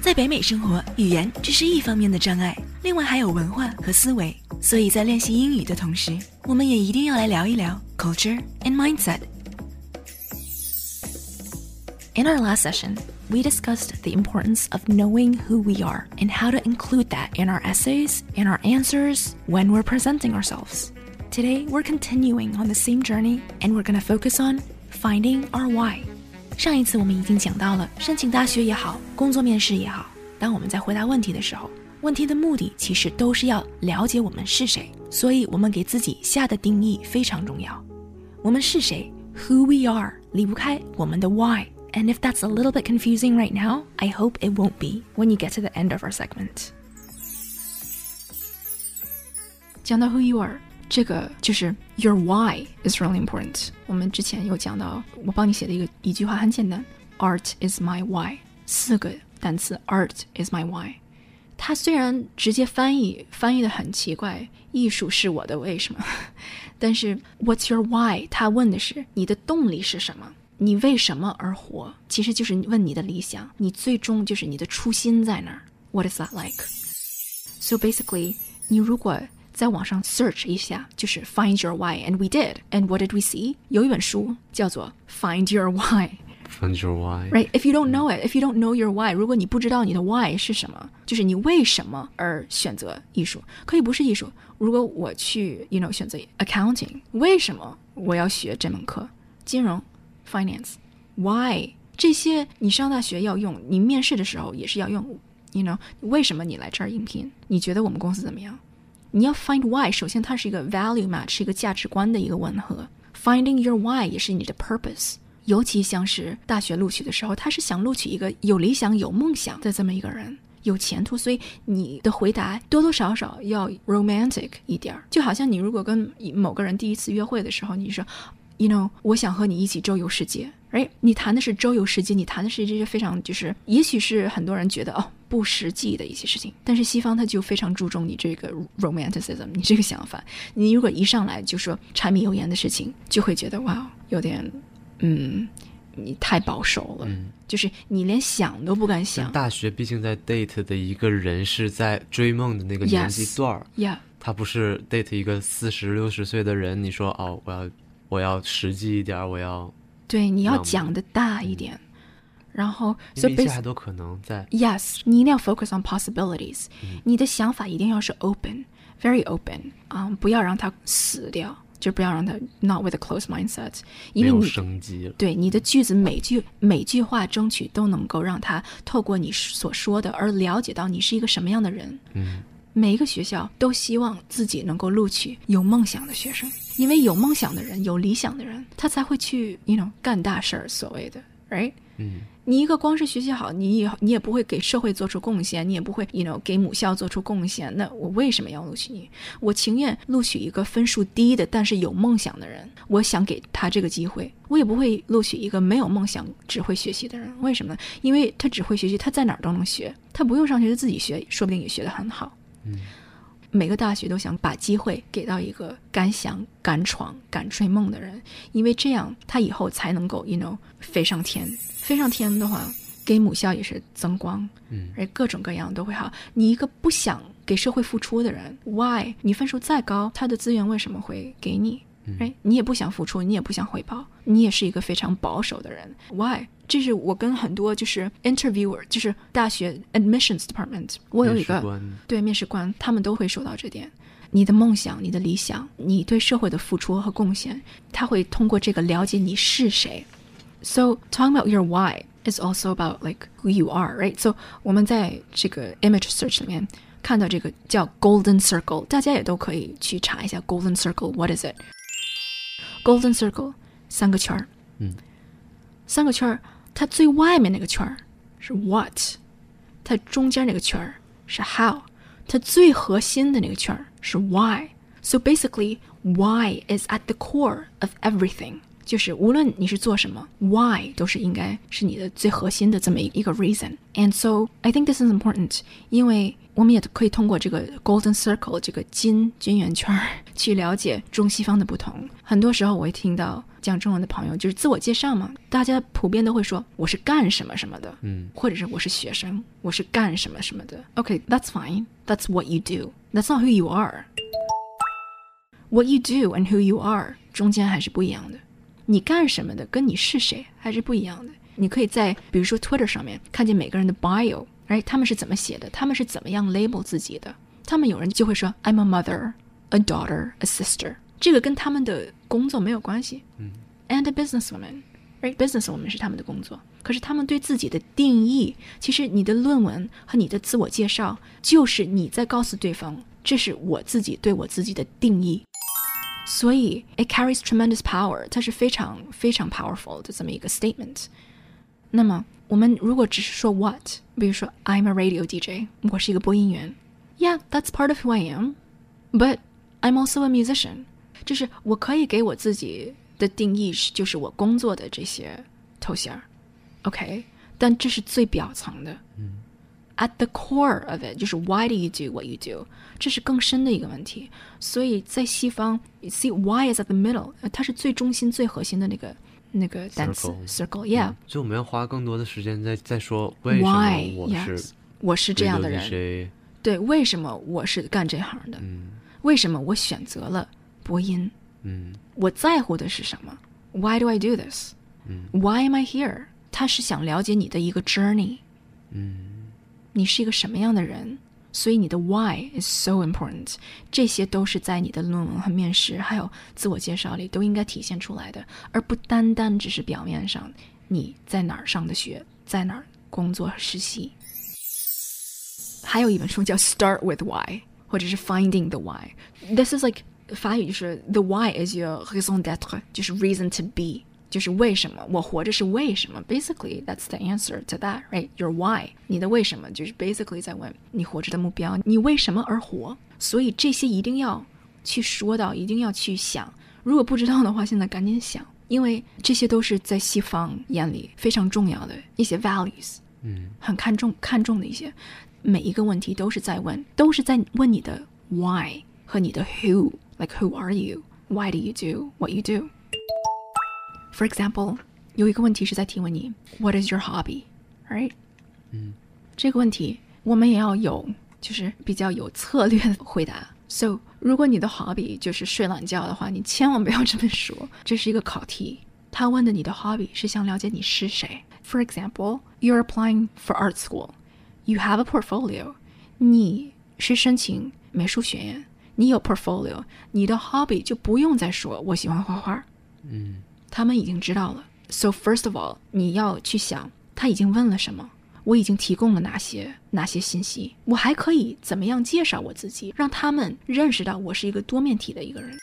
在北美生活，语言只是一方面的障碍，另外还有文化和思维。所以在练习英语的同时，我们也一定要来聊一聊 culture and mindset。In our last session, we discussed the importance of knowing who we are and how to include that in our essays, in our answers, when we're presenting ourselves. Today, we're continuing on the same journey and we're going to focus on finding our why. 上一次我们已经讲到了，申请大学也好，工作面试也好，当我们在回答问题的时候，问题的目的其实都是要了解我们是谁，所以我们给自己下的定义非常重要。我们是谁，Who we are，离不开我们的 Why。And if that's a little bit confusing right now, I hope it won't be when you get to the end of our segment. 讲到 who you are，这个就是 your why is really important。我们之前有讲到，我帮你写的一个一句话很简单，Art is my why，四个单词，Art is my why。它虽然直接翻译翻译的很奇怪，艺术是我的为什么，但是 What's your why？他问的是你的动力是什么。你为什么而活？其实就是问你的理想，你最终就是你的初心在哪儿？What is that like? So basically，你如果 在网上 search 一下，就是 Find Your Why，and we did。And what did we see？有一本书叫做 Find Your Why。Find your why. Right? If you don't know it, if you don't know your why，如果你不知道你的 why 是什么，就是你为什么而选择艺术，可以不是艺术。如果我去，you know，选择 accounting，为什么我要学这门课？金融 finance why 这些你上大学要用，你面试的时候也是要用。You know 为什么你来这儿应聘？你觉得我们公司怎么样？ 你要 find why，首先它是一个 value match，是一个价值观的一个吻合。Finding your why 也是你的 purpose。尤其像是大学录取的时候，他是想录取一个有理想、有梦想的这么一个人，有前途，所以你的回答多多少少要 romantic 一点儿。就好像你如果跟某个人第一次约会的时候，你说。You know，我想和你一起周游世界。哎，你谈的是周游世界，你谈的是这些非常就是，也许是很多人觉得哦不实际的一些事情。但是西方他就非常注重你这个 romanticism，你这个想法。你如果一上来就说柴米油盐的事情，就会觉得哇，有点嗯，你太保守了。嗯，就是你连想都不敢想。大学毕竟在 date 的一个人是在追梦的那个年纪段儿，Yeah，他不是 date 一个四十六十岁的人。你说哦，我要。我要实际一点，我要对你要讲的大一点，然后所以一切都可能在。Yes，你一定要 focus on possibilities，你的想法一定要是 open，very open，啊，不要让它死掉，就不要让它 not with a closed mindset，因为你生机了。对你的句子每句每句话，争取都能够让他透过你所说的而了解到你是一个什么样的人。嗯。每一个学校都希望自己能够录取有梦想的学生，因为有梦想的人、有理想的人，他才会去，you know，干大事儿。所谓的，right？嗯，你一个光是学习好，你也你也不会给社会做出贡献，你也不会，you know，给母校做出贡献。那我为什么要录取你？我情愿录取一个分数低的，但是有梦想的人。我想给他这个机会，我也不会录取一个没有梦想、只会学习的人。为什么呢？因为他只会学习，他在哪儿都能学，他不用上学，就自己学，说不定也学得很好。嗯，每个大学都想把机会给到一个敢想、敢闯、敢追梦的人，因为这样他以后才能够，you know，飞上天。飞上天的话，给母校也是增光，嗯，而各种各样都会好。你一个不想给社会付出的人，why？你分数再高，他的资源为什么会给你？哎，你也不想付出，你也不想回报，你也是一个非常保守的人。Why？这是我跟很多就是 interviewer，就是大学 admissions department，我有一个对面试官，他们都会说到这点。你的梦想、你的理想、你对社会的付出和贡献，他会通过这个了解你是谁。So talking about your why is also about like who you are, right? So 我们在这个 image search 里面看到这个叫 golden circle，大家也都可以去查一下 golden circle what is it。Golden circle，三个圈儿，嗯，三个圈儿，它最外面那个圈儿是 what，它中间那个圈儿是 how，它最核心的那个圈儿是 why。So basically, why is at the core of everything。 就是无论你是做什么，why 都是应该是你的最核心的这么一个 reason。And so I think this is important，因为我们也可以通过这个 golden circle 这个金金圆圈去了解中西方的不同。很多时候我会听到讲中文的朋友，就是自我介绍嘛，大家普遍都会说我是干什么什么的，嗯或者是我是学生，我是干什么什么的。OK，that's、fine. That's what you do. That's not who you are. What you do and who you are 中间还是不一样的。你干什么的跟你是谁还是不一样的。你可以在比如说 Twitter 上面看见每个人的 bio，哎，他们是怎么写的，他们是怎么样 label 自己的。他们有人就会说 I'm a mother, a daughter, a sister，这个跟他们的工作没有关系。嗯 And a businesswoman, right? Businesswoman 是他们的工作，可是他们对自己的定义，其实你的论文和你的自我介绍，就是你在告诉对方，这是我自己对我自己的定义。所以 it carries tremendous power，它是非常非常 powerful 的这么一个 statement。那么我们如果只是说 what，比如说 I'm a radio DJ，我是一个播音员，Yeah，that's part of who I am，but I'm also a musician，就是我可以给我自己的定义是，就是我工作的这些头衔儿，OK，但这是最表层的。 At the core of it，就是 Why do you do what you do？这是更深的一个问题。所以在西方，you，see why is at the middle，呃它是最中心、最核心的那个那个单词 Circle circle，yeah。所以我们要花更多的时间在在说为什 Why？么我 yes，是我是这样的人。对，为什么我是干这行的？嗯为什么我选择了播音？嗯我在乎的是什么？Why do I do this？嗯 Why am I here？他是想了解你的一个 journey，嗯你是一个什么样的人，所以你的 why is so important。这些都是在你的论文和面试，还有自我介绍里都应该体现出来的，而不单单只是表面上你在哪儿上的学，在哪儿工作和实习。还有一本书叫《Start with Why》，或者是《Finding the Why》。This is like 法语就是 The why is your raison d'être，就是 reason to be， 就是为什么我活着是为什么？Basically that's the answer to that, right? Your why，你的为什么就是 basically 在问你活着的目标，你为什么而活？所以这些一定要去说到，一定要去想。如果不知道的话，现在赶紧想，因为这些都是在西方眼里非常重要的一些 values。嗯很看重看重的一些，每一个问题都是在问，都是在问你的 why 和你的 who，like who are you？Why do you do what you do? For example，有一个问题是在提问你 What is your hobby? Right？嗯，这个问题我们也要有，就是比较有策略的回答。So，如果你的 hobby 就是睡懒觉的话，你千万不要这么说，这是一个考题。他问的你的 hobby 是想了解你是谁。For example, you're applying for art school. You have a portfolio. 你是申请美术学院，你有 portfolio，你的 hobby 就不用再说我喜欢画画，嗯 他们已经知道了。So first of all，你要去想他已经问了什么，我已经提供了哪些哪些信息，我还可以怎么样介绍我自己，让他们认识到我是一个多面体的一个人。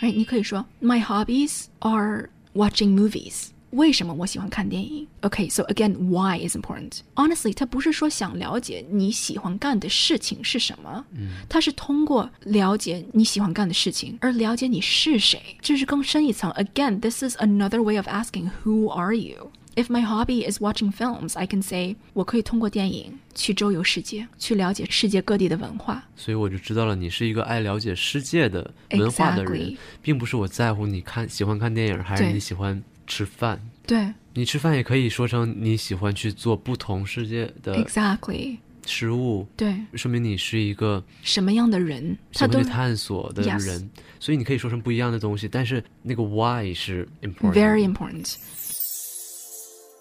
哎你可以说 My hobbies are watching movies。为什么我喜欢看电影？OK，so、again, why is important. Honestly，他不是说想了解你喜欢干的事情是什么，嗯他是通过了解你喜欢干的事情而了解你是谁，这是更深一层。Again, this is another way of asking who are you. If my hobby is watching films, I can say 我可以通过电影去周游世界，去了解世界各地的文化。所以我就知道了，你是一个爱了解世界的文化的人 Exactly 并不是我在乎你看喜欢看电影还是对你喜欢 吃饭。对你吃饭也可以说成你喜欢去做不同世界的，exactly，食物，对，说明你是一个什么样的人，喜他都欢去探索的 Yes 人所以你可以说成不一样的东西，但是那个 why 是 important。 very important。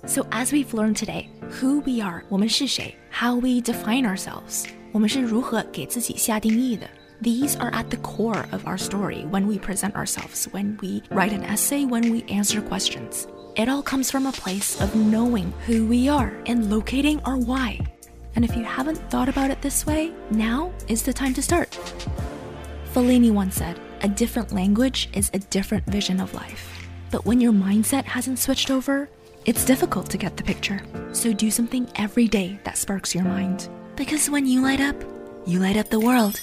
So as we've learned today, who we are，我们是谁；how we define ourselves，我们是如何给自己下定义的。 These are at the core of our story when we present ourselves, when we write an essay, when we answer questions. It all comes from a place of knowing who we are and locating our why. And if you haven't thought about it this way, now is the time to start. Fellini once said, A different language is a different vision of life. But when your mindset hasn't switched over, it's difficult to get the picture. So do something every day that sparks your mind. Because when you light up, you light up the world.